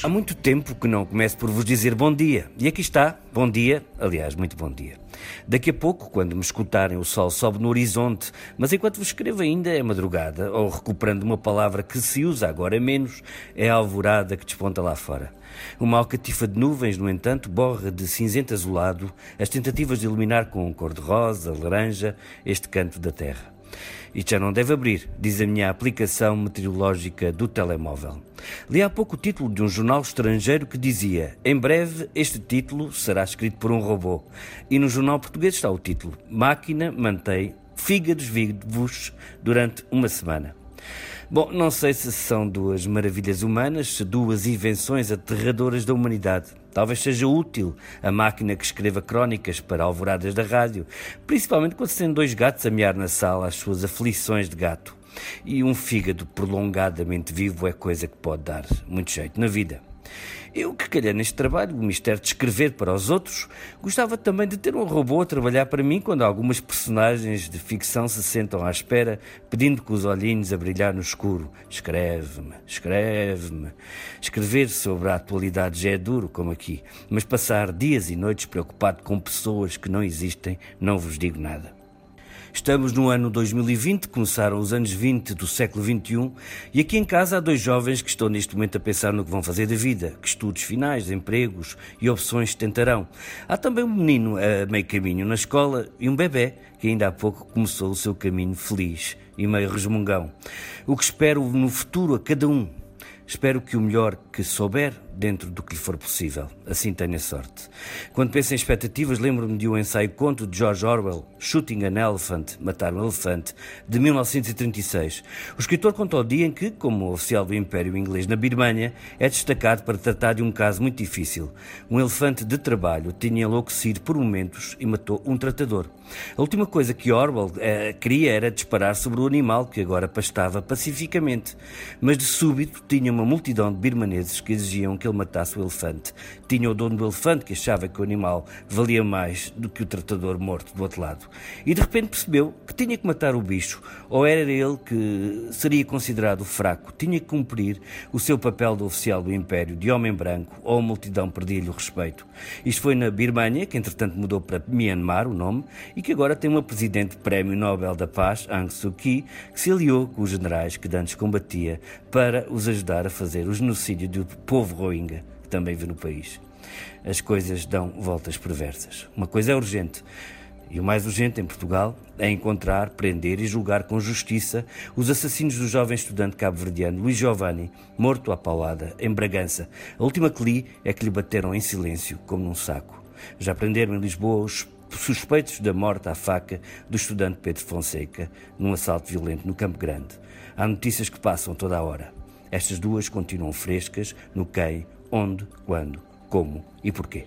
Há muito tempo que não começo por vos dizer bom dia. E aqui está, bom dia, aliás, muito bom dia. Daqui a pouco, quando me escutarem, o sol sobe no horizonte, mas enquanto vos escrevo ainda é madrugada, ou recuperando uma palavra que se usa agora menos, é a alvorada que desponta lá fora. Uma alcatifa de nuvens, no entanto, borra de cinzento azulado as tentativas de iluminar com cor-de-rosa, laranja, este canto da terra. Isto já não deve abrir, diz a minha aplicação meteorológica do telemóvel. Li há pouco o título de um jornal estrangeiro que dizia: Em breve este título será escrito por um robô. E no jornal português está o título: Máquina mantém fígados vivos durante uma semana. Bom, não sei se são duas maravilhas humanas, se duas invenções aterradoras da humanidade. Talvez seja útil a máquina que escreva crónicas para alvoradas da rádio, principalmente quando se tem dois gatos a mear na sala as suas aflições de gato. E um fígado prolongadamente vivo é coisa que pode dar muito jeito na vida. Eu que calhei neste trabalho, o mistério de escrever para os outros, gostava também de ter um robô a trabalhar para mim quando algumas personagens de ficção se sentam à espera, pedindo com os olhinhos a brilhar no escuro. Escreve-me, escreve-me. Escrever sobre a atualidade já é duro, como aqui, mas passar dias e noites preocupado com pessoas que não existem, não vos digo nada. Estamos no ano 2020, começaram os anos 20 do século 21 e aqui em casa há dois jovens que estão neste momento a pensar no que vão fazer da vida, que estudos finais, empregos e opções tentarão. Há também um menino a meio caminho na escola e um bebê que ainda há pouco começou o seu caminho feliz e meio resmungão. O que espero no futuro a cada um Espero que o melhor que souber, dentro do que lhe for possível. Assim tenha sorte. Quando penso em expectativas, lembro-me de um ensaio-conto de George Orwell, Shooting an Elephant, Matar um Elefante, de 1936. O escritor conta o dia em que, como oficial do Império Inglês na Birmânia, é destacado para tratar de um caso muito difícil. Um elefante de trabalho tinha enlouquecido por momentos e matou um tratador. A última coisa que Orwell eh, queria era disparar sobre o animal que agora pastava pacificamente, mas de súbito tinha uma multidão de birmaneses que exigiam que ele matasse o elefante. Tinha o dono do elefante que achava que o animal valia mais do que o tratador morto do outro lado. E de repente percebeu que tinha que matar o bicho, ou era ele que seria considerado fraco, tinha que cumprir o seu papel de oficial do Império, de homem branco, ou a multidão perdia-lhe o respeito. Isto foi na Birmânia, que entretanto mudou para Myanmar, o nome, e que agora tem uma presidente Prémio Nobel da Paz, Aung Suu Kyi, que se aliou com os generais que antes combatia para os ajudar a fazer o genocídio do povo Rohingya, que também vive no país. As coisas dão voltas perversas. Uma coisa é urgente. E o mais urgente em Portugal é encontrar, prender e julgar com justiça os assassinos do jovem estudante cabo-verdiano Luís Giovanni, morto à paulada, em Bragança. A última que li é que lhe bateram em silêncio, como num saco. Já prenderam em Lisboa os suspeitos da morte à faca do estudante Pedro Fonseca, num assalto violento no Campo Grande. Há notícias que passam toda a hora. Estas duas continuam frescas no quem, onde, quando, como e porquê.